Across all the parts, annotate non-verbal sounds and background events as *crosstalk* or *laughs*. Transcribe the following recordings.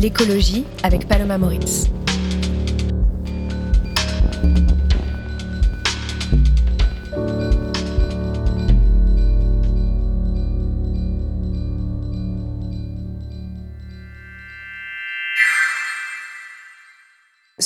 l'écologie avec Paloma Moritz.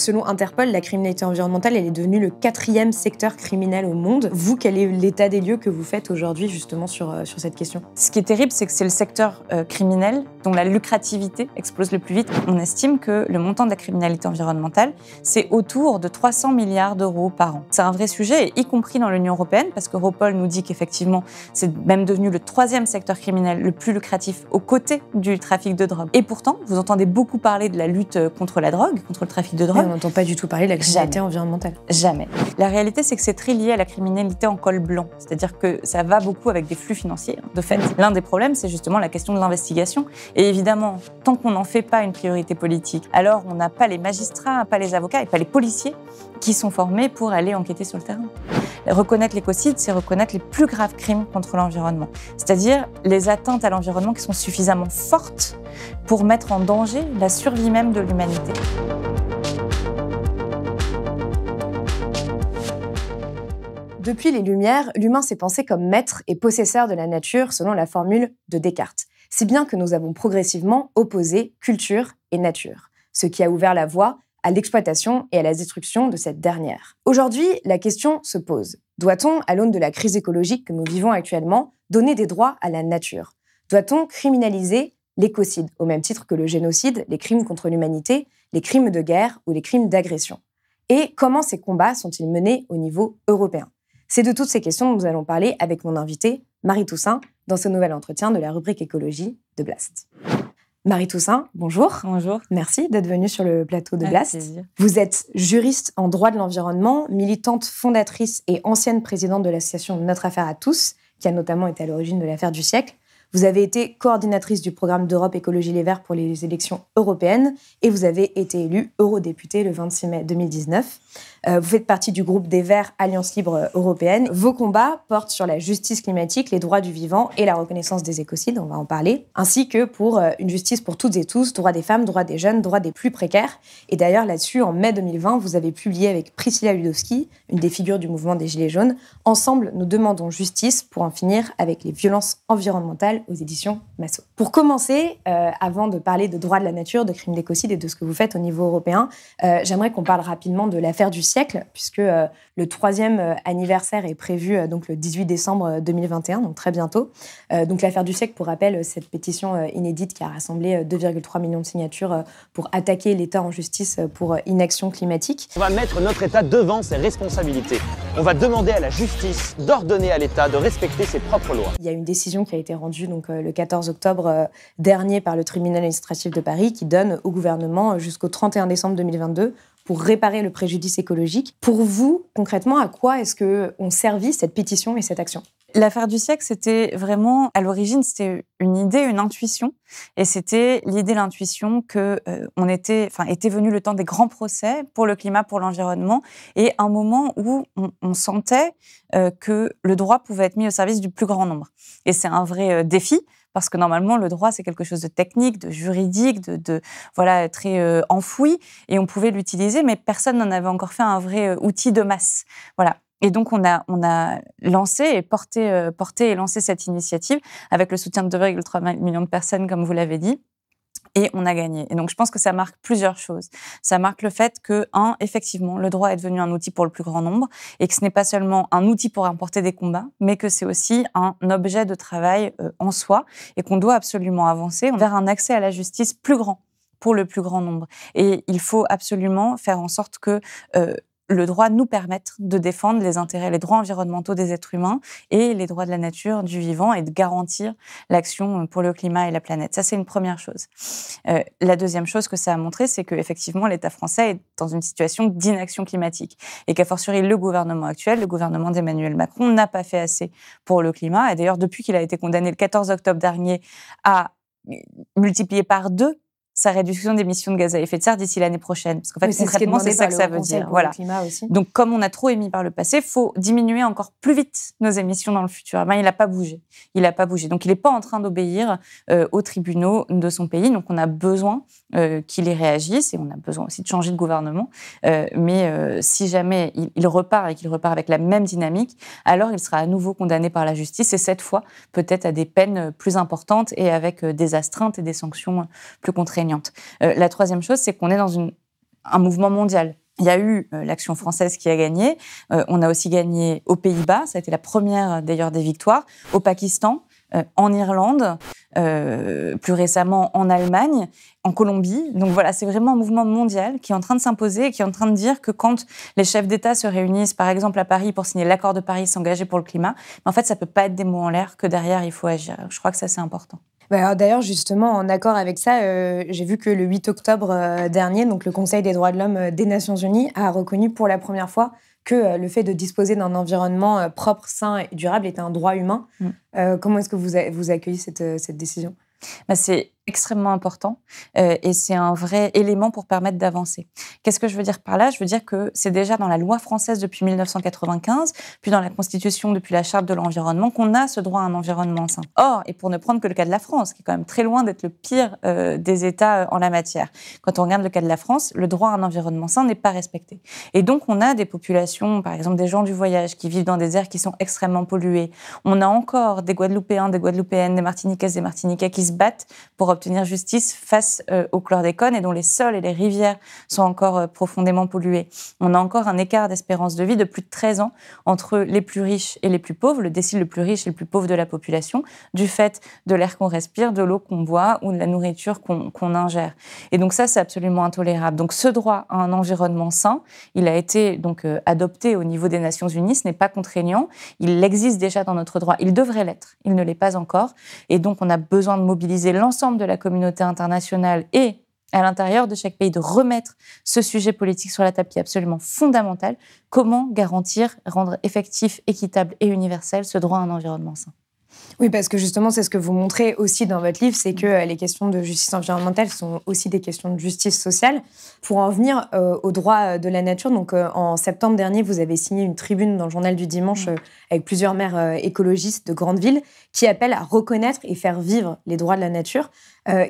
Selon Interpol, la criminalité environnementale, elle est devenue le quatrième secteur criminel au monde. Vous, quel est l'état des lieux que vous faites aujourd'hui justement sur, euh, sur cette question? Ce qui est terrible, c'est que c'est le secteur euh, criminel dont la lucrativité explose le plus vite. On estime que le montant de la criminalité environnementale, c'est autour de 300 milliards d'euros par an. C'est un vrai sujet, y compris dans l'Union européenne, parce que Europol nous dit qu'effectivement, c'est même devenu le troisième secteur criminel le plus lucratif aux côtés du trafic de drogue. Et pourtant, vous entendez beaucoup parler de la lutte contre la drogue, contre le trafic de drogue on n'entend pas du tout parler de la criminalité environnementale. Jamais. La réalité, c'est que c'est très lié à la criminalité en col blanc. C'est-à-dire que ça va beaucoup avec des flux financiers, de fait. L'un des problèmes, c'est justement la question de l'investigation. Et évidemment, tant qu'on n'en fait pas une priorité politique, alors on n'a pas les magistrats, pas les avocats et pas les policiers qui sont formés pour aller enquêter sur le terrain. Reconnaître l'écocide, c'est reconnaître les plus graves crimes contre l'environnement. C'est-à-dire les atteintes à l'environnement qui sont suffisamment fortes pour mettre en danger la survie même de l'humanité. Depuis les Lumières, l'humain s'est pensé comme maître et possesseur de la nature selon la formule de Descartes. Si bien que nous avons progressivement opposé culture et nature, ce qui a ouvert la voie à l'exploitation et à la destruction de cette dernière. Aujourd'hui, la question se pose. Doit-on, à l'aune de la crise écologique que nous vivons actuellement, donner des droits à la nature? Doit-on criminaliser l'écocide, au même titre que le génocide, les crimes contre l'humanité, les crimes de guerre ou les crimes d'agression? Et comment ces combats sont-ils menés au niveau européen? C'est de toutes ces questions dont nous allons parler avec mon invité, Marie Toussaint, dans ce nouvel entretien de la rubrique écologie de Blast. Marie Toussaint, bonjour. Bonjour. Merci d'être venue sur le plateau de Blast. Vous êtes juriste en droit de l'environnement, militante fondatrice et ancienne présidente de l'association Notre Affaire à tous, qui a notamment été à l'origine de l'affaire du siècle. Vous avez été coordinatrice du programme d'Europe Écologie Les Verts pour les élections européennes et vous avez été élue eurodéputée le 26 mai 2019. Euh, vous faites partie du groupe des Verts Alliance Libre Européenne. Vos combats portent sur la justice climatique, les droits du vivant et la reconnaissance des écocides, on va en parler, ainsi que pour euh, une justice pour toutes et tous, droits des femmes, droits des jeunes, droits des plus précaires. Et d'ailleurs, là-dessus, en mai 2020, vous avez publié avec Priscilla Ludowski, une des figures du mouvement des Gilets jaunes, Ensemble, nous demandons justice pour en finir avec les violences environnementales aux éditions Massot. Pour commencer, euh, avant de parler de droits de la nature, de crimes d'écocide et de ce que vous faites au niveau européen, j'aimerais qu'on parle rapidement de l'affaire du siècle, puisque euh, le troisième euh, anniversaire est prévu euh, donc le 18 décembre 2021, donc très bientôt. donc l'affaire du siècle, pour rappel, cette pétition inédite qui a rassemblé 2,3 millions de signatures pour attaquer l'État en justice pour inaction climatique. On va mettre notre État devant ses responsabilités. On va demander à la justice d'ordonner à l'État de respecter ses propres lois. Il y a une décision qui a été rendue donc le 14 octobre dernier par le tribunal administratif de Paris qui donne au gouvernement jusqu'au 31 décembre 2022 pour réparer le préjudice écologique. Pour vous, concrètement, à quoi est-ce que ont servi cette pétition et cette action? L'affaire du siècle, c'était vraiment, à l'origine, c'était une idée, une intuition, et c'était l'idée, l'intuition que euh, on était, enfin, était venu le temps des grands procès pour le climat, pour l'environnement, et un moment où on, sentait euh, que le droit pouvait être mis au service du plus grand nombre. Et c'est un vrai euh, défi parce que normalement le droit c'est quelque chose de technique, de juridique, de, voilà très euh, enfoui et on pouvait l'utiliser, mais personne n'en avait encore fait un vrai euh, outil de masse. Voilà. Et donc on a on a lancé et porté euh, porté et lancé cette initiative avec le soutien de 2,3 millions de personnes comme vous l'avez dit et on a gagné. Et donc, je pense que ça marque plusieurs choses. Ça marque le fait que, un, effectivement, le droit est devenu un outil pour le plus grand nombre et que ce n'est pas seulement un outil pour remporter des combats, mais que c'est aussi un objet de travail euh, en soi et qu'on doit absolument avancer vers un accès à la justice plus grand pour le plus grand nombre. Et il faut absolument faire en sorte que euh, le droit nous permettre de défendre les intérêts, les droits environnementaux des êtres humains et les droits de la nature, du vivant, et de garantir l'action pour le climat et la planète. Ça, c'est une première chose. Euh, la deuxième chose que ça a montré, c'est qu'effectivement, l'État français est dans une situation d'inaction climatique et qu'a fortiori le gouvernement actuel, le gouvernement d'Emmanuel Macron, n'a pas fait assez pour le climat. Et d'ailleurs, depuis qu'il a été condamné le 14 octobre dernier à multiplier par deux sa réduction d'émissions de gaz à effet de serre d'ici l'année prochaine. Parce qu'en fait, concrètement, c'est ça que ça veut dire. Voilà. Donc, comme on a trop émis par le passé, faut diminuer encore plus vite nos émissions dans le futur. Ben, il n'a pas bougé. Il n'a pas bougé. Donc, il n'est pas en train d'obéir euh, aux tribunaux de son pays. Donc, on a besoin euh, qu'il y réagisse et on a besoin aussi de changer de gouvernement. Euh, mais si jamais il, il, repart et qu'il repart avec la même dynamique, alors il sera à nouveau condamné par la justice et cette fois peut-être à des peines plus importantes et avec des astreintes et des sanctions plus contraignantes. Euh, la troisième chose, c'est qu'on est dans un mouvement mondial. Il y a eu euh, l'action française qui a gagné. Euh, on a aussi gagné aux Pays-Bas. Ça a été la première d'ailleurs des victoires. Au Pakistan, en Irlande, plus récemment en Allemagne, en Colombie. Donc voilà, c'est vraiment un mouvement mondial qui est en train de s'imposer et qui est en train de dire que quand les chefs d'État se réunissent, par exemple à Paris, pour signer l'accord de Paris, s'engager pour le climat, en fait, ça peut pas être des mots en l'air, que derrière, il faut agir. Je crois que ça, c'est important. Bah, d'ailleurs, justement, en accord avec ça, euh, j'ai vu que le 8 octobre euh, dernier, donc le Conseil des droits de l'homme euh, des Nations Unies a reconnu pour la première fois que le fait de disposer d'un environnement propre, sain et durable était un droit humain. Mm. comment est-ce que vous, vous accueillez cette, cette décision? Bah, C'est extrêmement important euh, et c'est un vrai élément pour permettre d'avancer. Qu'est-ce que je veux dire par là? Je veux dire que c'est déjà dans la loi française depuis 1995, puis dans la Constitution depuis la Charte de l'environnement qu'on a ce droit à un environnement sain. Or, et pour ne prendre que le cas de la France, qui est quand même très loin d'être le pire euh, des États euh, en la matière, quand on regarde le cas de la France, le droit à un environnement sain n'est pas respecté. Et donc, on a des populations, par exemple des gens du voyage, qui vivent dans des aires qui sont extrêmement polluées. On a encore des Guadeloupéens, des Guadeloupéennes, des Martiniquaises, des Martiniquais qui se battent pour obtenir justice face euh, au chlordécone et dont les sols et les rivières sont encore euh, profondément pollués. On a encore un écart d'espérance de vie de plus de 13 ans entre les plus riches et les plus pauvres, le décile le plus riche et le plus pauvre de la population, du fait de l'air qu'on respire, de l'eau qu'on boit ou de la nourriture qu'on ingère. Et donc ça, c'est absolument intolérable. Donc ce droit à un environnement sain, il a été donc euh, adopté au niveau des Nations Unies, ce n'est pas contraignant, il existe déjà dans notre droit, il devrait l'être, il ne l'est pas encore. Et donc on a besoin de mobiliser l'ensemble de de la communauté internationale et à l'intérieur de chaque pays de remettre ce sujet politique sur la table qui est absolument fondamental. Comment garantir, rendre effectif, équitable et universel ce droit à un environnement sain? Oui, parce que justement, c'est ce que vous montrez aussi dans votre livre, c'est que euh, les questions de justice environnementale sont aussi des questions de justice sociale. Pour en venir euh, aux droits de la nature, donc euh, en septembre dernier, vous avez signé une tribune dans le journal du dimanche mm. avec plusieurs maires écologistes de grandes villes qui appellent à reconnaître et faire vivre les droits de la nature.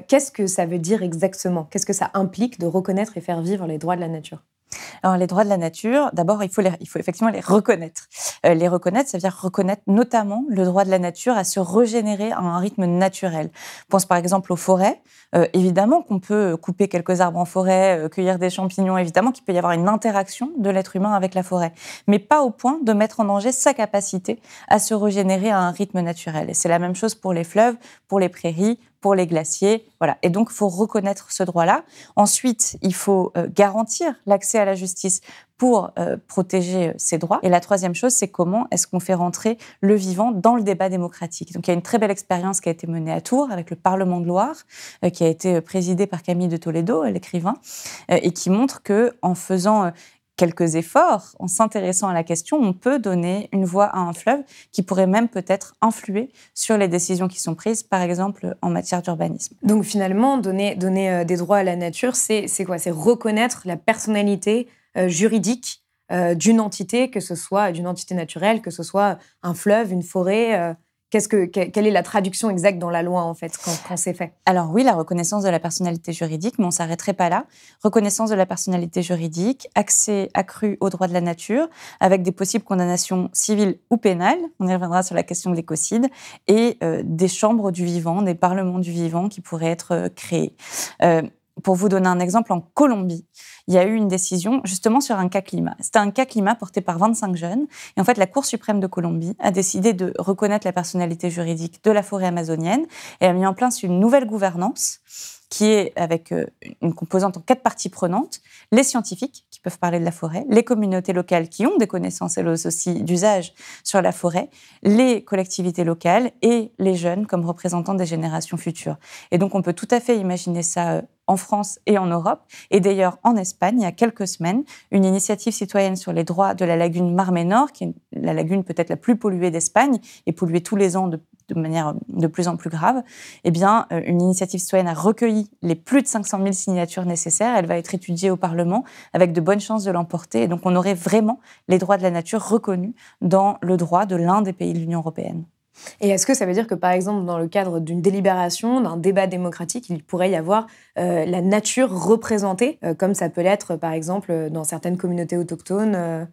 Qu'est-ce que ça veut dire exactement? Qu'est-ce que ça implique de reconnaître et faire vivre les droits de la nature? Alors, les droits de la nature, d'abord, il, faut il faut effectivement les reconnaître. Euh, les reconnaître, ça veut dire reconnaître notamment le droit de la nature à se régénérer à un rythme naturel. On pense par exemple aux forêts. Euh, évidemment qu'on peut couper quelques arbres en forêt, euh, cueillir des champignons, évidemment qu'il peut y avoir une interaction de l'être humain avec la forêt, mais pas au point de mettre en danger sa capacité à se régénérer à un rythme naturel. Et c'est la même chose pour les fleuves, pour les prairies, pour les glaciers. Voilà. Et donc, il faut reconnaître ce droit-là. Ensuite, il faut euh, garantir l'accès à la justice pour euh, protéger euh, ces droits. Et la troisième chose, c'est comment est-ce qu'on fait rentrer le vivant dans le débat démocratique. Donc, il y a une très belle expérience qui a été menée à Tours avec le Parlement de Loire, qui a été présidé par Camille de Toledo, l'écrivain, et qui montre que en faisant quelques efforts, en s'intéressant à la question, on peut donner une voix à un fleuve qui pourrait même peut-être influer sur les décisions qui sont prises, par exemple en matière d'urbanisme. Donc finalement, donner, donner euh, des droits à la nature, c'est quoi? C'est reconnaître la personnalité euh, juridique euh, d'une entité, que ce soit d'une entité naturelle, que ce soit un fleuve, une forêt, que, quelle est la traduction exacte dans la loi, en fait, quand, c'est fait? Alors oui, la reconnaissance de la personnalité juridique, mais on ne s'arrêterait pas là. Reconnaissance de la personnalité juridique, accès accru aux droits de la nature, avec des possibles condamnations civiles ou pénales, on y reviendra sur la question de l'écocide, et euh, des chambres du vivant, des parlements du vivant qui pourraient être euh, créés. Euh, pour vous donner un exemple, en Colombie, il y a eu une décision justement sur un cas climat. C'était un cas climat porté par 25 jeunes. Et en fait, la Cour suprême de Colombie a décidé de reconnaître la personnalité juridique de la forêt amazonienne et a mis en place une nouvelle gouvernance qui est avec euh, une composante en quatre parties prenantes, les scientifiques, peuvent parler de la forêt, les communautés locales qui ont des connaissances elles aussi d'usage sur la forêt, les collectivités locales et les jeunes comme représentants des générations futures. Et donc on peut tout à fait imaginer ça euh, en France et en Europe. Et d'ailleurs, en Espagne, il y a quelques semaines, une initiative citoyenne sur les droits de la lagune Marménor, qui est la lagune peut-être la plus polluée d'Espagne et polluée tous les ans de de manière de plus en plus grave, eh euh, une initiative citoyenne a recueilli les plus de 500 000 signatures nécessaires. Elle va être étudiée au Parlement avec de bonnes chances de l'emporter. Et donc, on aurait vraiment les droits de la nature reconnus dans le droit de l'un des pays de l'Union européenne. Et est-ce que ça veut dire que, par exemple, dans le cadre d'une délibération, d'un débat démocratique, il pourrait y avoir euh, la nature représentée, euh, comme ça peut l'être, par exemple, dans certaines communautés autochtones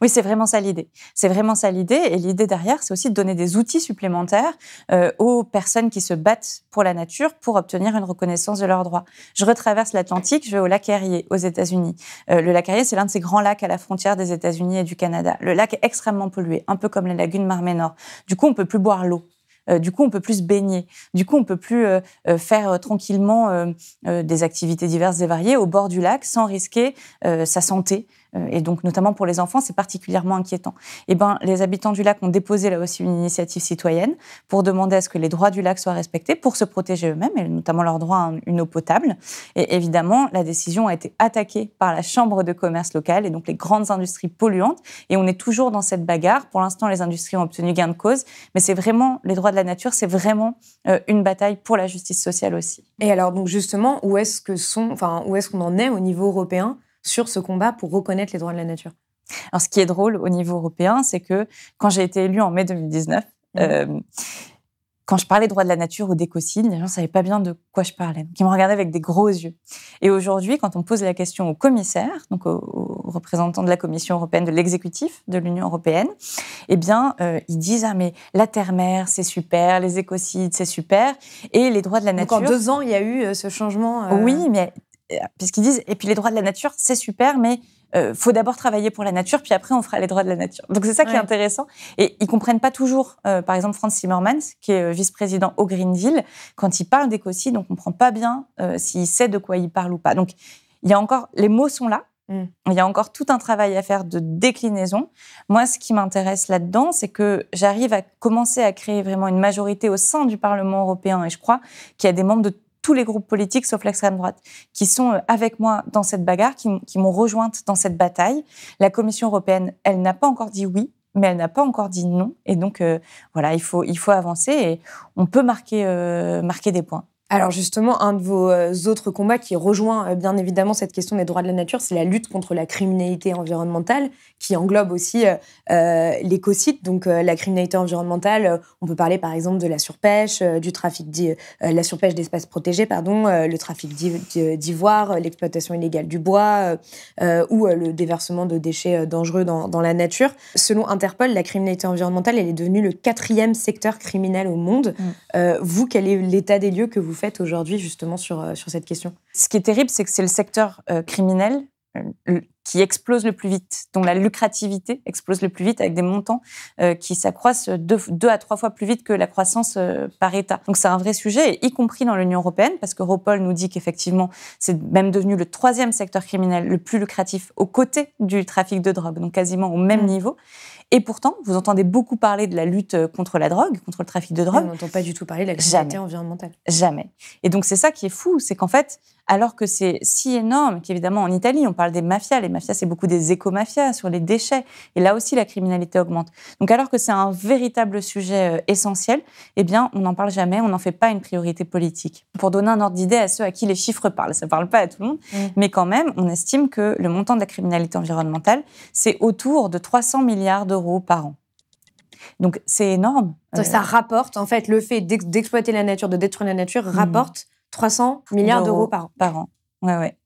oui, c'est vraiment ça l'idée. C'est vraiment ça l'idée. Et l'idée derrière, c'est aussi de donner des outils supplémentaires euh, aux personnes qui se battent pour la nature pour obtenir une reconnaissance de leurs droits. Je retraverse l'Atlantique, je vais au lac Erie aux États-Unis. Euh, le lac Erie, c'est l'un de ces grands lacs à la frontière des États-Unis et du Canada. Le lac est extrêmement pollué, un peu comme les lagunes Mar-Ménor. Du coup, on peut plus boire l'eau. Euh, du coup, on peut plus se baigner. Du coup, on peut plus faire tranquillement des activités diverses et variées au bord du lac sans risquer sa santé et donc notamment pour les enfants, c'est particulièrement inquiétant. Eh ben, les habitants du lac ont déposé là aussi une initiative citoyenne pour demander à ce que les droits du lac soient respectés pour se protéger eux-mêmes, et notamment leur droit à une eau potable. Et évidemment, la décision a été attaquée par la Chambre de commerce locale et donc les grandes industries polluantes. Et on est toujours dans cette bagarre. Pour l'instant, les industries ont obtenu gain de cause, mais c'est vraiment les droits de la nature, c'est vraiment euh, une bataille pour la justice sociale aussi. Et alors donc justement, où est-ce que enfin où est-ce qu'on en est au niveau européen? Sur ce combat pour reconnaître les droits de la nature Alors, ce qui est drôle au niveau européen, c'est que quand j'ai été élue en mai 2019, mmh. euh, quand je parlais droits de la nature ou d'écocide, les gens ne savaient pas bien de quoi je parlais. ils me regardaient avec des gros yeux. Et aujourd'hui, quand on pose la question aux commissaires, donc aux, représentants de la Commission européenne, de l'exécutif de l'Union européenne, eh bien, euh, ils disent ah mais la terre-mer c'est super, les écocides c'est super, et les droits de la nature. Donc en deux ans, il y a eu euh, ce changement. Oui, mais puisqu'ils disent, et puis les droits de la nature, c'est super, mais euh, faut d'abord travailler pour la nature, puis après on fera les droits de la nature. Donc c'est ça qui est intéressant. Et ils comprennent pas toujours, euh, par exemple Franz Timmermans, qui est euh, vice-président au Green Deal, quand il parle d'écocide, on comprend pas bien euh, s'il sait de quoi il parle ou pas. Donc il y a encore, les mots sont là, mm. Il y a encore tout un travail à faire de déclinaison. Moi, ce qui m'intéresse là-dedans, c'est que j'arrive à commencer à créer vraiment une majorité au sein du Parlement européen. Et je crois qu'il y a des membres de tous les groupes politiques, sauf l'extrême droite, qui sont euh, avec moi dans cette bagarre, qui, m'ont rejointe dans cette bataille. La Commission européenne, elle n'a pas encore dit oui, mais elle n'a pas encore dit non. Et donc, euh, voilà, il faut, il faut avancer et on peut marquer, euh, marquer des points. Alors justement, un de vos euh, autres combats qui rejoint euh, bien évidemment cette question des droits de la nature, c'est la lutte contre la criminalité environnementale, qui englobe aussi euh, l'écocide, donc la criminalité environnementale. on peut parler par exemple de la surpêche, du trafic, la surpêche d'espaces protégés, pardon, le trafic d'ivoire, l'exploitation illégale du bois ou le déversement de déchets dangereux dans, la nature. Selon Interpol, la criminalité environnementale, elle est devenue le quatrième secteur criminel au monde. Mm. vous, quel est l'état des lieux que vous faites aujourd'hui justement sur, euh, sur cette question? Ce qui est terrible, c'est que c'est le secteur euh, criminel euh, qui explose le plus vite, dont la lucrativité explose le plus vite avec des montants qui s'accroissent deux, deux, à trois fois plus vite que la croissance par État. Donc c'est un vrai sujet, y compris dans l'Union européenne, parce que Europol nous dit qu'effectivement c'est même devenu le troisième secteur criminel le plus lucratif aux côtés du trafic de drogue, donc quasiment au même mmh. niveau. Et pourtant, vous entendez beaucoup parler de la lutte euh, contre la drogue, contre le trafic de drogue. On n'entend pas du tout parler de la criminalité environnementale. Jamais. Et donc c'est ça qui est fou, c'est qu'en fait, alors que c'est si énorme qu'évidemment en Italie, on parle des mafias. Les mafias, c'est beaucoup des éco-mafias sur les déchets. Et là aussi, la criminalité augmente. Donc alors que c'est un véritable sujet euh, essentiel, eh bien, on n'en parle jamais, on n'en fait pas une priorité politique. Pour donner un ordre d'idée à ceux à qui les chiffres parlent, ça ne parle pas à tout le monde, mmh. mais quand même, on estime que le montant de la criminalité environnementale, c'est autour de 300 milliards d'euros par an. Donc c'est énorme. ça rapporte, en fait, le fait d'exploiter la nature, de détruire la nature, mmh. rapporte 300 milliards d'euros par an. Par an, ouais, ouais.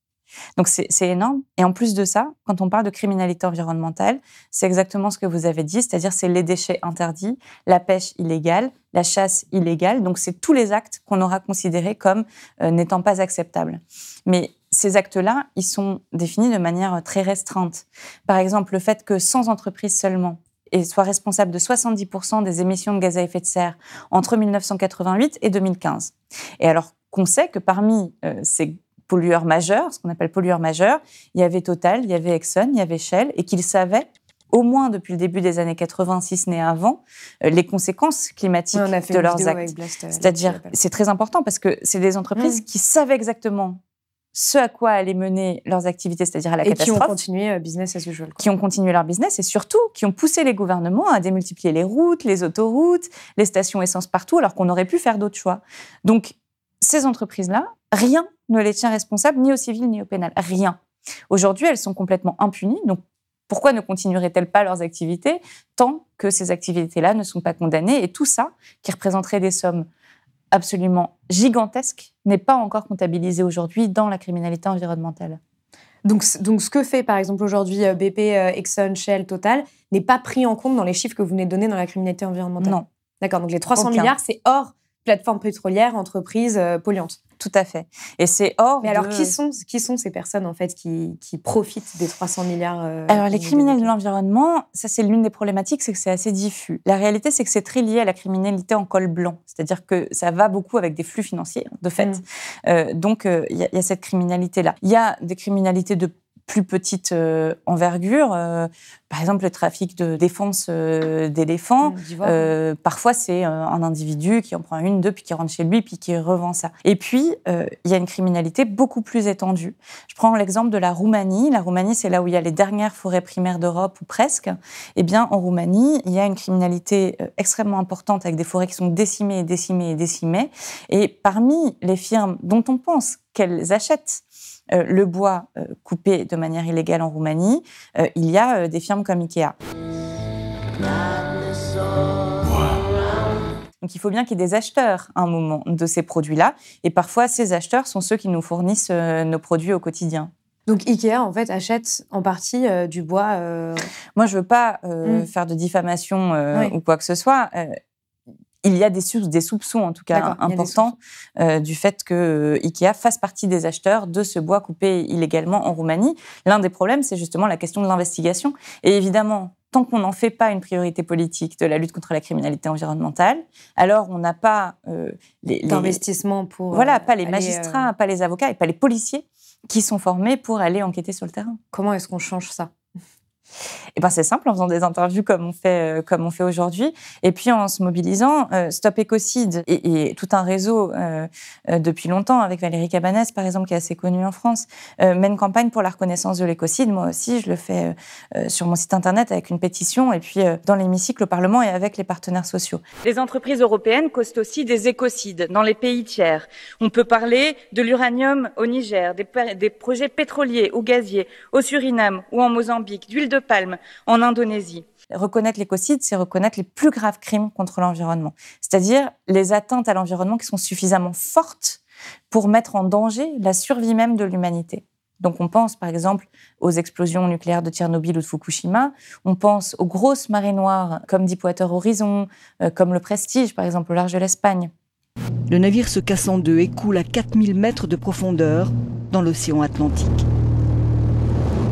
Donc c'est énorme. Et en plus de ça, quand on parle de criminalité environnementale, c'est exactement ce que vous avez dit, c'est-à-dire c'est les déchets interdits, la pêche illégale, la chasse illégale. Donc c'est tous les actes qu'on aura considérés comme euh, n'étant pas acceptables. Mais ces actes-là, ils sont définis de manière très restreinte. Par exemple, le fait que sans entreprise seulement, et soit responsable de 70% des émissions de gaz à effet de serre entre 1988 et 2015. Et alors qu'on sait que parmi euh, ces pollueurs majeurs, ce qu'on appelle pollueurs majeurs. Il y avait Total, il y avait Exxon, il y avait Shell, et qu'ils savaient au moins depuis le début des années 80, si ce n'est avant, euh, les conséquences climatiques de leurs actes. Euh, C'est-à-dire, c'est très important parce que c'est des entreprises qui savaient exactement ce à quoi allaient mener leurs activités, c'est-à-dire à la catastrophe. Et qui ont continué euh, business as usual. Qui ont continué leur business et surtout qui ont poussé les gouvernements à démultiplier les routes, les autoroutes, les stations essence partout, alors qu'on aurait pu faire d'autres choix. Donc, ces entreprises-là, rien ne les tient responsables, ni au civil ni au pénal. Rien. Aujourd'hui, elles sont complètement impunies. Donc, pourquoi ne continueraient-elles pas leurs activités tant que ces activités-là ne sont pas condamnées? Et tout ça, qui représenterait des sommes absolument gigantesques, n'est pas encore comptabilisé aujourd'hui dans la criminalité environnementale. Donc, donc, ce que fait par exemple aujourd'hui euh, BP, euh, Exxon, Shell, Total n'est pas pris en compte dans les chiffres que vous venez de donner dans la criminalité environnementale. Non. D'accord. Donc les 300 milliards, c'est hors plateforme pétrolière, entreprise euh, polluante. Tout à fait. Et c'est hors. Mais alors, qui, sont, qui sont ces personnes, en fait, qui, qui profitent des 300 milliards euh, Alors, les criminels de l'environnement, ça, c'est l'une des problématiques, c'est que c'est assez diffus. La réalité, c'est que c'est très lié à la criminalité en col blanc. C'est-à-dire que ça va beaucoup avec des flux financiers, de fait. Mm. Euh, donc, il y, y, a cette criminalité-là. Il y a des criminalités de plus petite euh, envergure. Euh, par exemple, le trafic de défense euh, d'éléphants. Mmh, parfois, c'est un individu qui en prend une, deux, puis qui rentre chez lui, puis qui revend ça. Et puis, il y a une criminalité beaucoup plus étendue. Je prends l'exemple de la Roumanie. La Roumanie, c'est là où il y a les dernières forêts primaires d'Europe, ou presque. Eh bien, en Roumanie, il y a une criminalité extrêmement importante avec des forêts qui sont décimées, décimées et décimées. Et parmi les firmes dont on pense qu'elles achètent euh, le bois euh, coupé de manière illégale en Roumanie, euh, il y a des firmes comme Ikea. Donc il faut bien qu'il y ait des acheteurs à un moment de ces produits-là. Et parfois, ces acheteurs sont ceux qui nous fournissent nos produits au quotidien. Donc Ikea, en fait, achète en partie du bois. Moi, je veux pas hmm. faire de diffamation ou quoi que ce soit il y a des, des soupçons, en tout cas importants, euh, du fait que euh, Ikea fasse partie des acheteurs de ce bois coupé illégalement en Roumanie. L'un des problèmes, c'est justement la question de l'investigation. Et évidemment, tant qu'on n'en fait pas une priorité politique de la lutte contre la criminalité environnementale, alors on n'a pas euh, les, d'investissement pour voilà, pas les magistrats, pas les avocats et pas les policiers qui sont formés pour aller enquêter sur le terrain. Comment est-ce qu'on change ça? Et ben c'est simple en faisant des interviews comme on fait euh, comme on fait aujourd'hui et puis en se mobilisant euh, Stop Écocide et, tout un réseau euh, depuis longtemps avec Valérie Cabanès par exemple qui est assez connue en France mène campagne pour la reconnaissance de l'écocide moi aussi je le fais sur mon site internet avec une pétition et puis dans l'hémicycle au Parlement et avec les partenaires sociaux. Les entreprises européennes causent aussi des écocides dans les pays tiers. On peut parler de l'uranium au Niger, des, des projets pétroliers ou gaziers au Suriname ou en Mozambique, d'huile de palme en Indonésie. Reconnaître l'écocide, c'est reconnaître les plus graves crimes contre l'environnement, c'est-à-dire les atteintes à l'environnement qui sont suffisamment fortes pour mettre en danger la survie même de l'humanité. Donc on pense par exemple aux explosions nucléaires de Tchernobyl ou de Fukushima, on pense aux grosses marées noires comme Deepwater Horizon, euh, comme le Prestige par exemple au large de l'Espagne. Le navire se casse en deux et coule à 4000 mètres de profondeur dans l'océan Atlantique.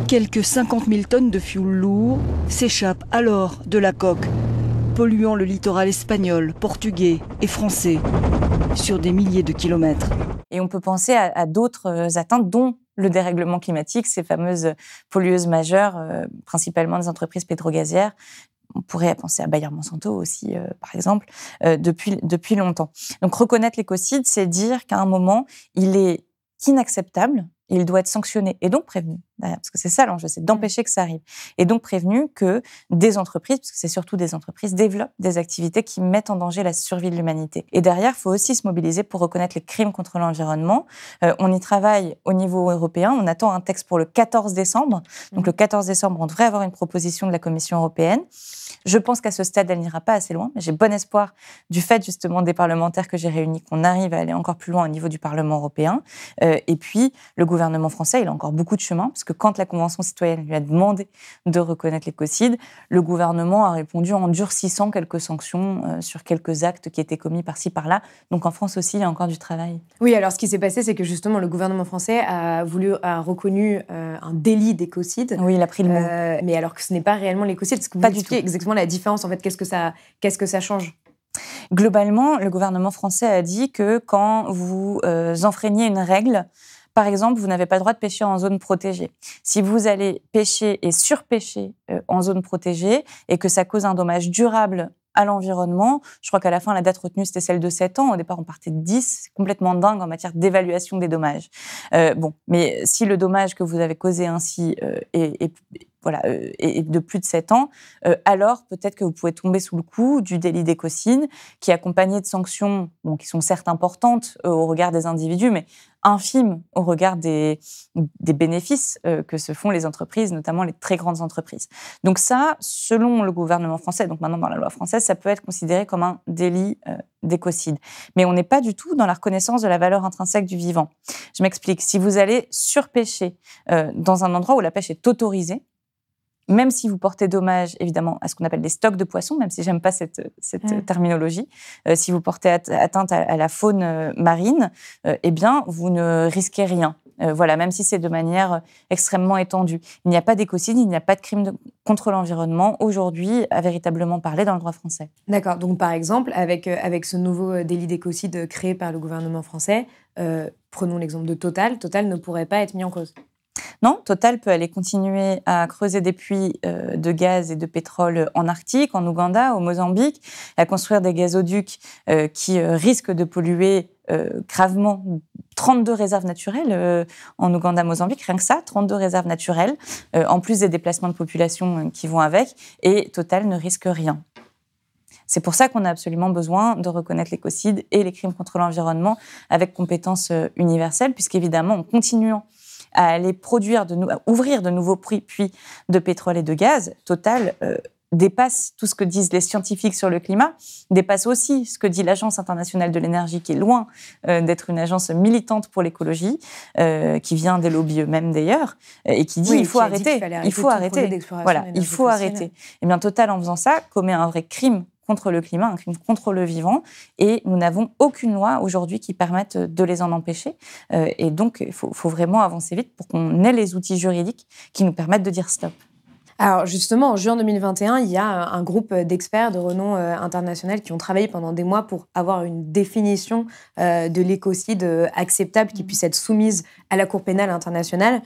Quelques 50 000 tonnes de fioul lourd s'échappent alors de la coque, polluant le littoral espagnol, portugais et français sur des milliers de kilomètres. Et on peut penser à, d'autres euh, atteintes, dont le dérèglement climatique, ces fameuses pollueuses majeures, euh, principalement des entreprises pétrogazières. On pourrait penser à Bayer Monsanto aussi, euh, par exemple, depuis, depuis longtemps. Donc reconnaître l'écocide, c'est dire qu'à un moment, il est inacceptable il doit être sanctionné et donc prévenu parce que c'est ça l'enjeu, c'est d'empêcher que ça arrive. Et donc prévenu que des entreprises, parce que c'est surtout des entreprises, développent des activités qui mettent en danger la survie de l'humanité. Et derrière, il faut aussi se mobiliser pour reconnaître les crimes contre l'environnement. Euh, on y travaille au niveau européen. On attend un texte pour le 14 décembre. Donc mmh. le 14 décembre, on devrait avoir une proposition de la Commission européenne. Je pense qu'à ce stade, elle n'ira pas assez loin, mais j'ai bon espoir du fait justement des parlementaires que j'ai réunis qu'on arrive à aller encore plus loin au niveau du Parlement européen. Euh, et puis, le gouvernement français, il a encore beaucoup de chemin, parce que quand la Convention citoyenne lui a demandé de reconnaître l'écocide, le gouvernement a répondu en durcissant quelques sanctions euh, sur quelques actes qui étaient commis par-ci, par-là. Donc en France aussi, il y a encore du travail. Oui, alors ce qui s'est passé, c'est que justement, le gouvernement français a, voulu, a reconnu euh, un délit d'écocide. Oui, il a pris le mot. mais alors que ce n'est pas réellement l'écocide, parce que vous pas tout. exactement la différence, en fait, qu'est-ce que ça, qu'est-ce que ça change? Globalement, le gouvernement français a dit que quand vous euh, enfreignez une règle, par exemple, vous n'avez pas le droit de pêcher en zone protégée. Si vous allez pêcher et surpêcher euh, en zone protégée et que ça cause un dommage durable à l'environnement. Je crois qu'à la fin, la date retenue, c'était celle de 7 ans. Au départ, on partait de 10. C'est complètement dingue en matière d'évaluation des dommages. Euh, bon, mais si le dommage que vous avez causé ainsi euh, est, est, euh, et de plus de 7 ans, euh, alors peut-être que vous pouvez tomber sous le coup du délit d'écocide, qui est accompagné de sanctions qui sont certes importantes euh, au regard des individus, mais infimes au regard des bénéfices que se font les entreprises, notamment les très grandes entreprises. Donc ça, selon le gouvernement français, donc maintenant dans la loi française, ça peut être considéré comme un délit d'écocide. Mais on n'est pas du tout dans la reconnaissance de la valeur intrinsèque du vivant. Je m'explique. Si vous allez surpêcher dans un endroit où la pêche est autorisée, même si vous portez dommage, évidemment, à ce qu'on appelle des stocks de poissons, même si j'aime pas cette, cette terminologie, euh, si vous portez atteinte à, la faune euh, marine, euh, eh bien, vous ne risquez rien. voilà, même si c'est de manière extrêmement étendue. Il n'y a pas d'écocide, il n'y a pas de crime contre l'environnement aujourd'hui à véritablement parler dans le droit français. D'accord. Donc, par exemple, avec, avec ce nouveau délit d'écocide créé par le gouvernement français, prenons l'exemple de Total, Total ne pourrait pas être mis en cause. Non, Total peut aller continuer à creuser des puits euh, de gaz et de pétrole en Arctique, en Ouganda, au Mozambique, à construire des gazoducs euh, qui euh, risquent de polluer gravement 32 réserves naturelles en Ouganda, Mozambique, rien que ça, 32 réserves naturelles, en plus des déplacements de population qui vont avec, et Total ne risque rien. C'est pour ça qu'on a absolument besoin de reconnaître l'écocide et les crimes contre l'environnement avec compétences universelles, puisqu'évidemment, en continuant à aller produire, de ouvrir de nouveaux puits de pétrole et de gaz, Total euh, dépasse tout ce que disent les scientifiques sur le climat, dépasse aussi ce que dit l'Agence internationale de l'énergie, qui est loin euh, d'être une agence militante pour l'écologie, euh, qui vient des lobbies eux-mêmes d'ailleurs, et qui dit il faut arrêter, il faut arrêter, voilà, il faut arrêter. Et eh bien Total en faisant ça commet un vrai crime contre le climat, un crime contre le vivant, et nous n'avons aucune loi aujourd'hui qui permette de les en empêcher. Euh, et donc, il faut, faut, vraiment avancer vite pour qu'on ait les outils juridiques qui nous permettent de dire stop. Alors justement, en juin 2021, il y a un groupe d'experts de renom euh, international qui ont travaillé pendant des mois pour avoir une définition euh, de l'écocide euh, acceptable qui puisse être soumise à la Cour pénale internationale.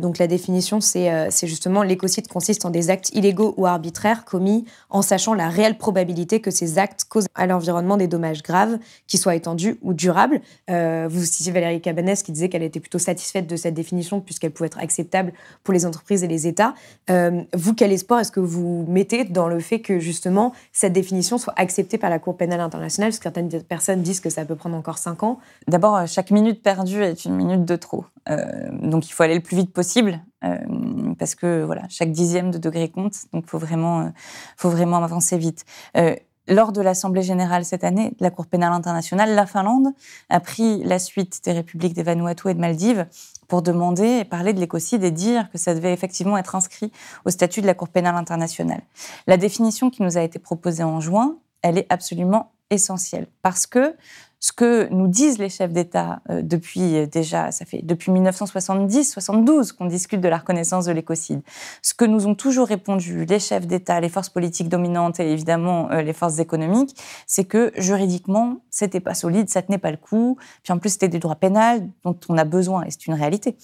donc la définition, c'est justement l'écocide consiste en des actes illégaux ou arbitraires commis en sachant la réelle probabilité que ces actes causent à l'environnement des dommages graves, qui soient étendus ou durables. vous citiez Valérie Cabanès qui disait qu'elle était plutôt satisfaite de cette définition puisqu'elle pouvait être acceptable pour les entreprises et les États vous, quel espoir est-ce que vous mettez dans le fait que justement cette définition soit acceptée par la Cour pénale internationale? Parce que certaines personnes disent que ça peut prendre encore cinq ans. D'abord, euh, chaque minute perdue est une minute de trop. Euh, donc il faut aller le plus vite possible. Euh, parce que voilà, chaque dixième de degré compte, donc faut vraiment, faut vraiment avancer vite. Lors de l'Assemblée générale cette année de la Cour pénale internationale, la Finlande a pris la suite des républiques des Vanuatu et de Maldives pour demander et parler de l'écocide et dire que ça devait effectivement être inscrit au statut de la Cour pénale internationale. La définition qui nous a été proposée en juin, elle est absolument essentielle parce que ce que nous disent les chefs d'État euh, depuis euh, déjà, ça fait depuis 1970-72 qu'on discute de la reconnaissance de l'écocide. Ce que nous ont toujours répondu les chefs d'État, les forces politiques dominantes et évidemment euh, les forces économiques, c'est que juridiquement, c'était pas solide, ça tenait pas le coup. Puis en plus, c'était du droit pénal dont on a besoin, et c'est une réalité,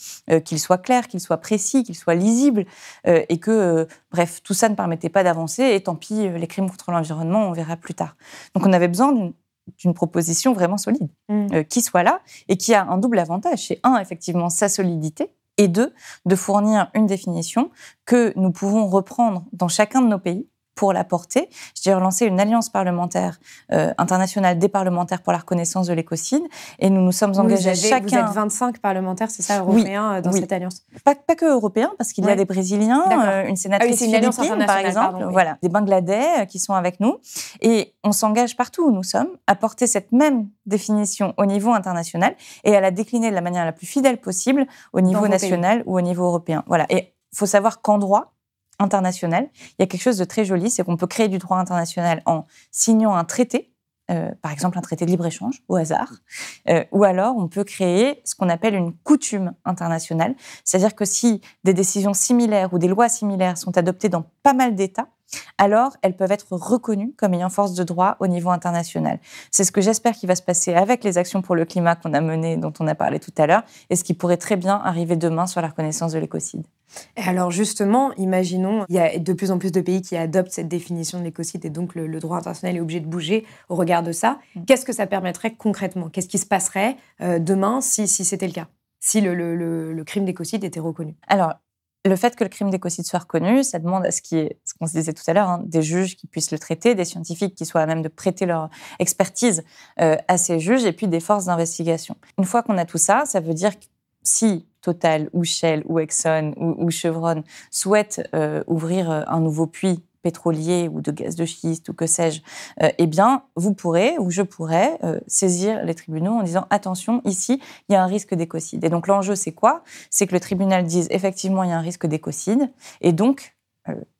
qu'il soit clair, qu'il soit précis, qu'il soit lisible, et que, bref, tout ça ne permettait pas d'avancer. Et tant pis, les crimes contre l'environnement, on verra plus tard. Donc on avait besoin d'une d'une proposition vraiment solide, mm. euh, qui soit là et qui a un double avantage. C'est un, effectivement, sa solidité, et deux, de fournir une définition que nous pouvons reprendre dans chacun de nos pays pour la porter. J'ai relancé une alliance parlementaire euh, internationale des parlementaires pour la reconnaissance de l'écocide et nous nous sommes engagés vous chacun. Vous êtes 25 parlementaires, c'est ça, européens euh, dans cette alliance pas, pas, que européens, parce qu'il y a des Brésiliens, euh, une sénatrice ah philippine, par exemple, voilà, des Bangladais qui sont avec nous. Et on s'engage partout où nous sommes à porter cette même définition au niveau international et à la décliner de la manière la plus fidèle possible au niveau national ou au niveau européen. Voilà. Et il faut savoir qu'en droit, international, il y a quelque chose de très joli, c'est qu'on peut créer du droit international en signant un traité, euh, par exemple un traité de libre-échange au hasard, euh, ou alors on peut créer ce qu'on appelle une coutume internationale, c'est-à-dire que si des décisions similaires ou des lois similaires sont adoptées dans pas mal d'États, alors elles peuvent être reconnues comme ayant force de droit au niveau international. C'est ce que j'espère qu'il va se passer avec les actions pour le climat qu'on a menées, dont on a parlé tout à l'heure, et ce qui pourrait très bien arriver demain sur la reconnaissance de l'écocide. Alors justement, imaginons, il y a de plus en plus de pays qui adoptent cette définition de l'écocide et donc le, droit international est obligé de bouger au regard de ça. Mm. Qu'est-ce que ça permettrait concrètement? Qu'est-ce qui se passerait euh, demain si, c'était le cas? Si le, crime d'écocide était reconnu? Alors, le fait que le crime d'écocide soit reconnu, ça demande à ce qui est, ce qu'on se disait tout à l'heure, hein, des juges qui puissent le traiter, des scientifiques qui soient à même de prêter leur expertise euh, à ces juges, et puis des forces d'investigation. Une fois qu'on a tout ça, ça veut dire que si Total ou Shell ou Exxon ou, Chevron souhaitent euh, ouvrir euh, un nouveau puits pétrolier ou de gaz de schiste ou que sais-je, euh, eh bien, vous pourrez ou je pourrais saisir les tribunaux en disant attention, ici, il y a un risque d'écocide. Et donc l'enjeu, c'est quoi? C'est que le tribunal dise effectivement, il y a un risque d'écocide, et donc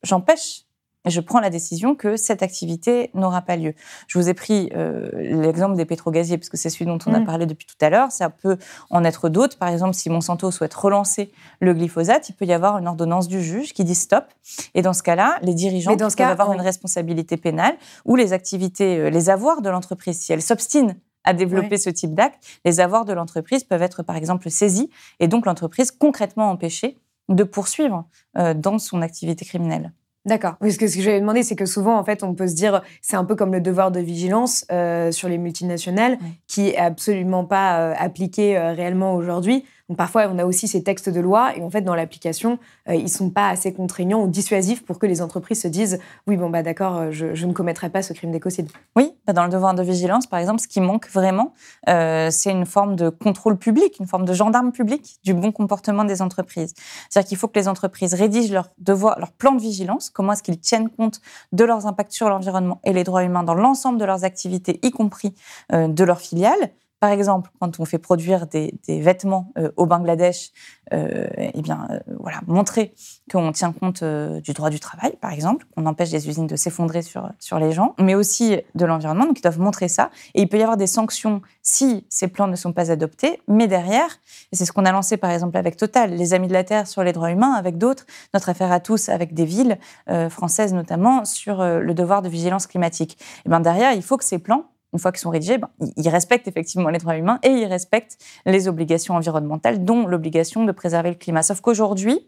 j'empêche je prends la décision que cette activité n'aura pas lieu. Je vous ai pris euh, l'exemple des pétrogaziers, parce que c'est celui dont on a mm. parlé depuis tout à l'heure. Ça peut en être d'autres. Par exemple, si Monsanto souhaite relancer le glyphosate, il peut y avoir une ordonnance du juge qui dit stop. Et dans ce cas-là, les dirigeants peuvent avoir une responsabilité pénale ou les activités, euh, les avoirs de l'entreprise, si elle s'obstine à développer ce type d'acte, les avoirs de l'entreprise peuvent être par exemple saisis et donc l'entreprise concrètement empêchée de poursuivre euh, dans son activité criminelle. D'accord. Parce que ce que j'avais demandé, c'est que souvent, en fait, on peut se dire, c'est un peu comme le devoir de vigilance euh, sur les multinationales, qui est absolument pas euh, appliqué euh, réellement aujourd'hui. Donc parfois, on a aussi ces textes de loi et en fait, dans l'application, euh, ils sont pas assez contraignants ou dissuasifs pour que les entreprises se disent oui, bon, bah d'accord, euh, je, ne commettrai pas ce crime d'écocide. Oui, bah, dans le devoir de vigilance, par exemple, ce qui manque vraiment, euh, c'est une forme de contrôle public, une forme de gendarme public du bon comportement des entreprises. C'est-à-dire qu'il faut que les entreprises rédigent leur, devoir, leur plan de vigilance, comment est-ce qu'ils tiennent compte de leurs impacts sur l'environnement et les droits humains dans l'ensemble de leurs activités, y compris de leurs filiales par exemple, quand on fait produire des, vêtements euh, au Bangladesh, euh, eh bien, euh, voilà, montrer qu'on tient compte du droit du travail, par exemple, qu'on empêche les usines de s'effondrer sur, sur les gens, mais aussi de l'environnement. Donc, ils doivent montrer ça. Et il peut y avoir des sanctions si ces plans ne sont pas adoptés. Mais derrière, et c'est ce qu'on a lancé, par exemple, avec Total, les Amis de la Terre sur les droits humains, avec d'autres, notre affaire à tous avec des villes françaises notamment, sur le devoir de vigilance climatique. Et eh bien derrière, il faut que ces plans une fois qu'ils sont rédigés, ben, ils respectent effectivement les droits humains et ils respectent les obligations environnementales, dont l'obligation de préserver le climat. Sauf qu'aujourd'hui,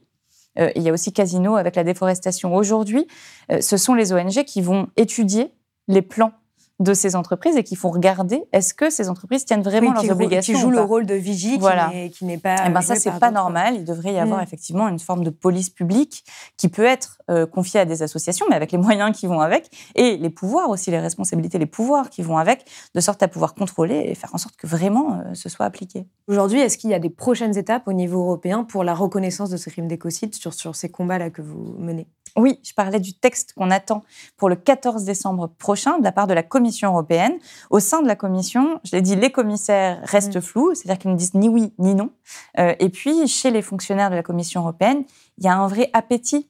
euh, il y a aussi Casino avec la déforestation. Aujourd'hui, euh, ce sont les ONG qui vont étudier les plans de ces entreprises et qui font regarder est-ce que ces entreprises tiennent vraiment leurs obligations. Qui jouent le rôle de vigie voilà. qui n'est pas. Et eh ben ça, c'est pas normal. Il devrait y avoir mm. effectivement une forme de police publique qui peut être euh, confiée à des associations, mais avec les moyens qui vont avec, et les pouvoirs aussi, les responsabilités, les pouvoirs qui vont avec, de sorte à pouvoir contrôler et faire en sorte que vraiment euh, ce soit appliqué. Aujourd'hui, est-ce qu'il y a des prochaines étapes au niveau européen pour la reconnaissance de ce crime d'écocide sur, sur ces combats-là que vous menez? Oui, je parlais du texte qu'on attend pour le 14 décembre prochain de la part de la Commission européenne. Au sein de la Commission, je l'ai dit, les commissaires restent mm. flous, c'est-à-dire qu'ils ne disent ni oui ni non. Euh, et puis, chez les fonctionnaires de la Commission européenne, il y a un vrai appétit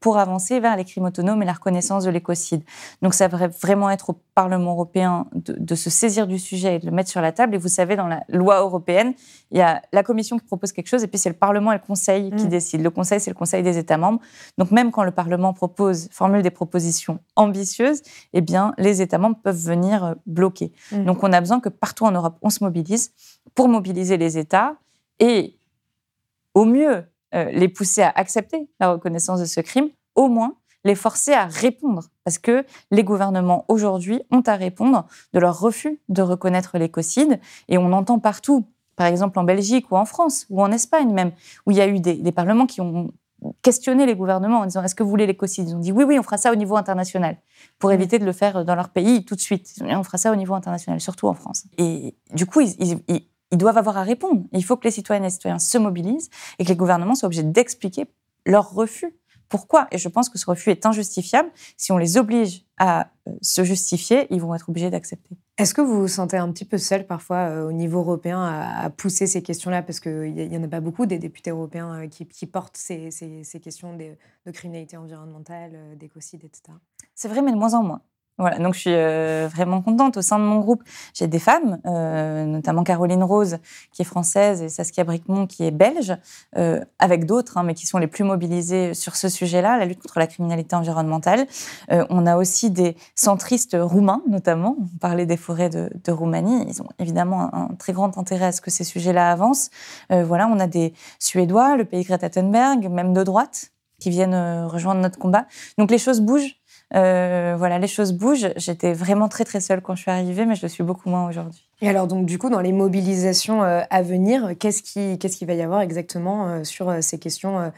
pour avancer vers les crimes autonomes et la reconnaissance de l'écocide. Donc ça devrait vraiment être au Parlement européen de, se saisir du sujet et de le mettre sur la table. Et vous savez, dans la loi européenne, il y a la Commission qui propose quelque chose et puis c'est le Parlement et le Conseil qui mm. décident. Le Conseil, c'est le Conseil des États membres. Donc même quand le Parlement propose, formule des propositions ambitieuses, eh bien les États membres peuvent venir euh, bloquer. Mm. Donc on a besoin que partout en Europe, on se mobilise pour mobiliser les États et au mieux les pousser à accepter la reconnaissance de ce crime, au moins les forcer à répondre. Parce que les gouvernements aujourd'hui ont à répondre de leur refus de reconnaître l'écocide. Et on entend partout, par exemple en Belgique ou en France ou en Espagne même, où il y a eu des, parlements qui ont questionné les gouvernements en disant est-ce que vous voulez l'écocide? Ils ont dit oui, oui, on fera ça au niveau international pour éviter de le faire dans leur pays tout de suite. on fera ça au niveau international, surtout en France. Et du coup, ils, ils doivent avoir à répondre. Il faut que les citoyennes et les citoyens se mobilisent et que les gouvernements soient obligés d'expliquer leur refus. Pourquoi? Et je pense que ce refus est injustifiable. Si on les oblige à euh, se justifier, ils vont être obligés d'accepter. Est-ce que vous vous sentez un petit peu seul parfois euh, au niveau européen à, pousser ces questions-là? Parce qu'il n'y en a pas beaucoup des députés européens euh, qui, portent ces, questions de, de criminalité environnementale, d'écocide, etc. C'est vrai, mais de moins en moins. Voilà, donc je suis euh, vraiment contente. Au sein de mon groupe, j'ai des femmes, euh, notamment Caroline Rose, qui est française, et Saskia Bricmont, qui est belge, euh, avec d'autres, hein, mais qui sont les plus mobilisées sur ce sujet-là, la lutte contre la criminalité environnementale. on a aussi des centristes roumains, notamment. On parlait des forêts de, de Roumanie. Ils ont évidemment un, très grand intérêt à ce que ces sujets-là avancent. voilà, on a des Suédois, le pays Greta Thunberg, même de droite, qui viennent rejoindre notre combat. Donc les choses bougent. Euh, voilà, les choses bougent. J'étais vraiment très très seule quand je suis arrivée, mais je le suis beaucoup moins aujourd'hui. Et alors donc du coup, dans les mobilisations euh, à venir, qu'est-ce qui qu'est-ce qu'il va y avoir exactement euh, sur ces questions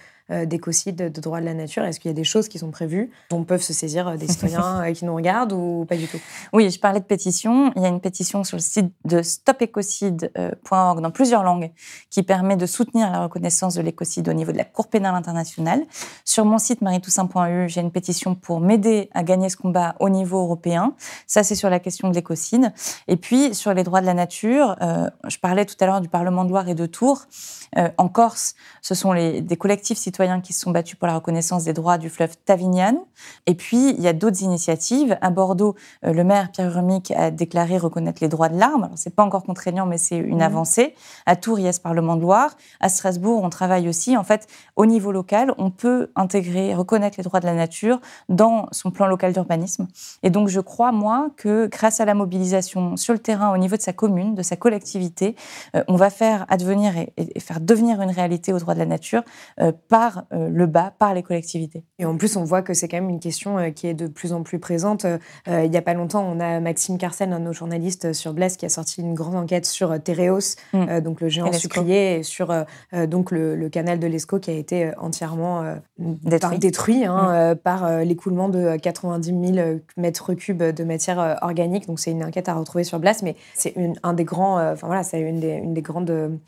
d'écocide, de droit de la nature Est-ce qu'il y a des choses qui sont prévues dont peuvent se saisir euh, des citoyens *laughs* euh, qui nous regardent ou pas du tout? Oui, je parlais de pétition. Il y a une pétition sur le site de stopécocide.org dans plusieurs langues qui permet de soutenir la reconnaissance de l'écocide au niveau de la Cour pénale internationale. Sur mon site marietoussaint.eu, j'ai une pétition pour m'aider à gagner ce combat au niveau européen. Ça, c'est sur la question de l'écocide. Et puis, sur les droits de la nature, je parlais tout à l'heure du Parlement de Loire et de Tours. en Corse, ce sont les, des collectifs citoyens qui se sont battus pour la reconnaissance des droits du fleuve Tavignane. Et puis, il y a d'autres initiatives. À Bordeaux, euh, le maire Pierre Urmic a déclaré reconnaître les droits de l'arme. Alors, c'est pas encore contraignant, mais c'est une mmh. avancée. À Tours, il y a ce Parlement de Loire. À Strasbourg, on travaille aussi. En fait, au niveau local, on peut intégrer, reconnaître les droits de la nature dans son plan local d'urbanisme. Et donc, je crois, moi, que grâce à la mobilisation sur le terrain, au niveau de sa commune, de sa collectivité, euh, on va faire advenir et, faire devenir une réalité aux droits de la nature euh, par euh, le bas, par les collectivités. Et en plus, on voit que c'est quand même une question euh, qui est de plus en plus présente. Euh, il n'y a pas longtemps, on a Maxime Carcel, un de nos journalistes sur Blaise, qui a sorti une grande enquête sur Tereos, mm. donc le géant sucrier, et sur donc le, canal de l'Escaut qui a été entièrement détruit, hein, mm. par l'écoulement de 90 000 mètres cubes de matière organique. Donc c'est une enquête à retrouver sur Blaise, mais c'est un des grands, enfin voilà, c'est une des, une des grandes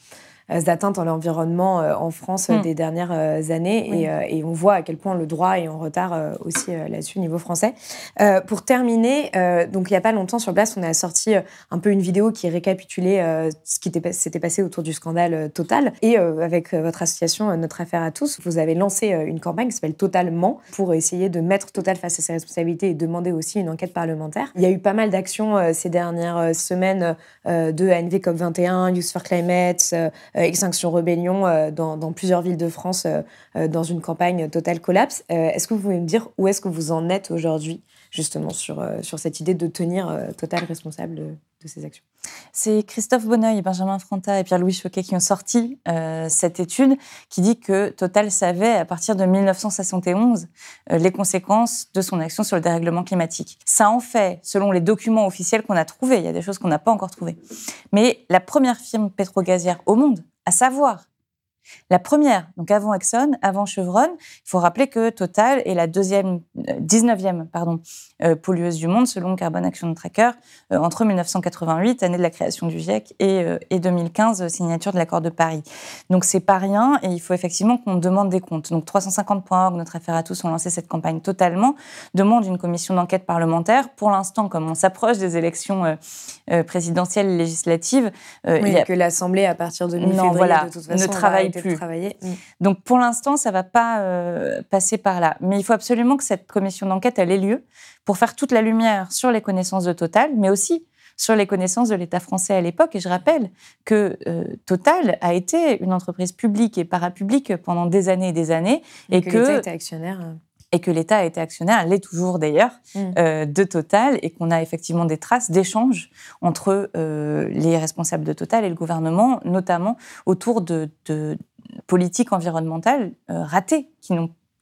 atteintes en l'environnement euh, en France euh, hmm. des dernières années. Et, on voit à quel point le droit est en retard aussi là-dessus au niveau français. pour terminer, donc il n'y a pas longtemps sur place, on a sorti un peu une vidéo qui récapitulait ce qui s'était passé autour du scandale Total. Et avec votre association Notre Affaire à tous, vous avez lancé une campagne qui s'appelle Totalement pour essayer de mettre Total face à ses responsabilités et demander aussi une enquête parlementaire. Il y a eu pas mal d'actions ces dernières semaines de ANV COP21, Youth for Climate, euh, Extinction Rebellion euh, dans, plusieurs villes de France euh, dans une campagne Total Collapse. est-ce que vous pouvez me dire où est-ce que vous en êtes aujourd'hui, justement, sur, sur cette idée de tenir Total responsable ces actions c'est Christophe Bonneuil, Benjamin Franta et Pierre-Louis Choquet qui ont sorti cette étude qui dit que Total savait à partir de 1971 les conséquences de son action sur le dérèglement climatique. Ça en fait, selon les documents officiels qu'on a trouvés, il y a des choses qu'on n'a pas encore trouvées, mais la première firme pétrogazière au monde à savoir la première, donc avant Exxon, avant Chevron, il faut rappeler que Total est la deuxième, 19e euh, pardon, euh, pollueuse du monde selon Carbon Action Tracker euh, entre 1988, année de la création du GIEC, et, et 2015, signature de l'accord de Paris. Donc c'est pas rien et il faut effectivement qu'on demande des comptes. Donc 350.org, notre affaire à tous, ont lancé cette campagne totalement, demande une commission d'enquête parlementaire. Pour l'instant, comme on s'approche des élections présidentielles et législatives, oui, il y a... que l'Assemblée à partir de mi-février voilà, de toute façon ne travaille plus. Travailler. Mm. Donc pour l'instant, ça va pas euh, passer par là. Mais il faut absolument que cette commission d'enquête elle ait lieu pour faire toute la lumière sur les connaissances de Total, mais aussi sur les connaissances de l'État français à l'époque. Et je rappelle que euh, Total a été une entreprise publique et parapublique pendant des années et des années. Et, que, l'État était actionnaire. Euh. Et que l'État a été actionnaire, elle l'est toujours d'ailleurs, mm. de Total, et qu'on a effectivement des traces d'échanges entre les responsables de Total et le gouvernement, notamment autour de, de, politiques environnementales euh, ratées qui,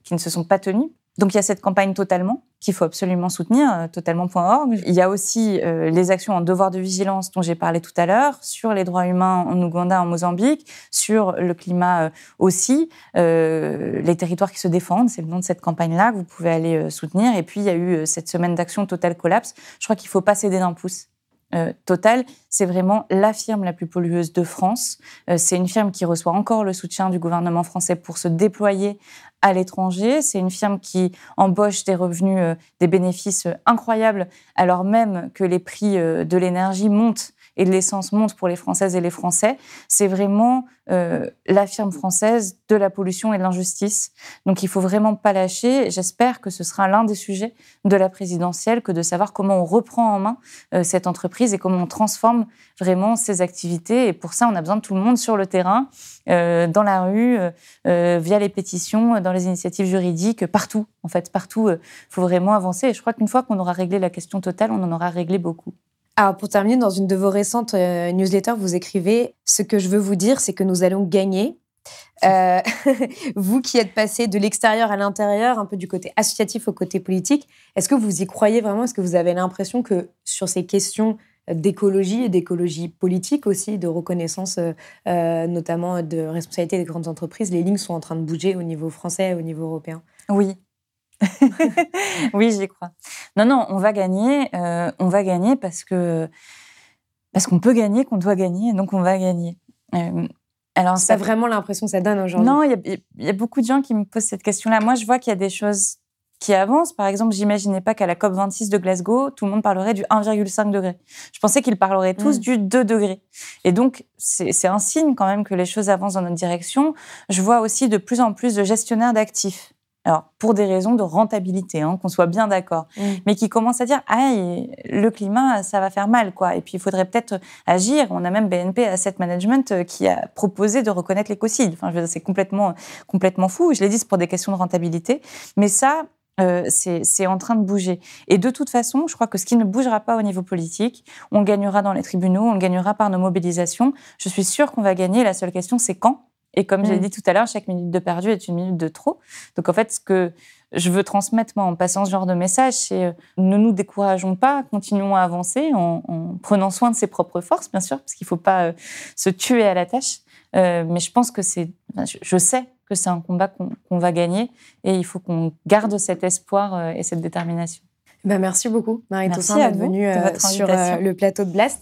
qui ne se sont pas tenues. Donc il y a cette campagne totalement qu'il faut absolument soutenir, euh, totalement.org. Il y a aussi euh, les actions en devoir de vigilance dont j'ai parlé tout à l'heure, sur les droits humains en Ouganda, en Mozambique, sur le climat aussi, les territoires qui se défendent, c'est le nom de cette campagne-là que vous pouvez aller soutenir. Et puis il y a eu cette semaine d'action Total Collapse. Je crois qu'il ne faut pas céder d'un pouce. Euh, Total, c'est vraiment la firme la plus pollueuse de France. Euh, c'est une firme qui reçoit encore le soutien du gouvernement français pour se déployer à l'étranger. C'est une firme qui embauche des revenus, euh, des bénéfices incroyables, alors même que les prix de l'énergie montent et l'essence monte pour les Françaises et les Français, c'est vraiment euh, la firme française de la pollution et de l'injustice. Donc il faut vraiment pas lâcher. J'espère que ce sera l'un des sujets de la présidentielle que de savoir comment on reprend en main euh, cette entreprise et comment on transforme vraiment ses activités. Et pour ça, on a besoin de tout le monde sur le terrain, euh, dans la rue, via les pétitions, dans les initiatives juridiques, partout. En fait, partout, il faut vraiment avancer. Et je crois qu'une fois qu'on aura réglé la question totale, on en aura réglé beaucoup. Alors pour terminer, dans une de vos récentes euh, newsletters, vous écrivez Ce que je veux vous dire, c'est que nous allons gagner. Euh, *laughs* vous qui êtes passé de l'extérieur à l'intérieur, un peu du côté associatif au côté politique, est-ce que vous y croyez vraiment? Est-ce que vous avez l'impression que sur ces questions d'écologie et d'écologie politique aussi, de reconnaissance euh, notamment de responsabilité des grandes entreprises, les lignes sont en train de bouger au niveau français et au niveau européen? Oui, *laughs* oui, j'y crois. Non, non, on va gagner. Euh, on va gagner parce que parce qu'on peut gagner, qu'on doit gagner, donc on va gagner. Euh, alors, ça vraiment l'impression que ça donne aujourd'hui. Non, il y, a beaucoup de gens qui me posent cette question-là. Moi, je vois qu'il y a des choses qui avancent. Par exemple, j'imaginais pas qu'à la COP 26 de Glasgow, tout le monde parlerait du 1,5 degré. Je pensais qu'ils parleraient tous mm. du 2 degrés. Et donc, c'est un signe quand même que les choses avancent dans notre direction. Je vois aussi de plus en plus de gestionnaires d'actifs alors pour des raisons de rentabilité, hein, qu'on soit bien d'accord, mm. mais qui commencent à dire ah le climat ça va faire mal quoi, et puis il faudrait peut-être agir. On a même BNP Asset Management euh, qui a proposé de reconnaître l'écocide. Enfin, c'est complètement complètement fou. Je l'ai dit, c'est pour des questions de rentabilité, mais ça. Euh, c'est en train de bouger. Et de toute façon, je crois que ce qui ne bougera pas au niveau politique, on gagnera dans les tribunaux, on gagnera par nos mobilisations. Je suis sûre qu'on va gagner. La seule question, c'est quand et comme j'ai mm. dit tout à l'heure, chaque minute de perdu est une minute de trop. Donc en fait, ce que je veux transmettre moi en passant ce genre de message, c'est euh, ne nous décourageons pas, continuons à avancer en, prenant soin de ses propres forces, bien sûr, parce qu'il ne faut pas euh, se tuer à la tâche. Euh, mais je pense que c'est, je sais que c'est un combat qu'on va gagner et il faut qu'on garde cet espoir et cette détermination. Ben merci beaucoup, Marie Toussaint, d'être venue sur le plateau de Blast.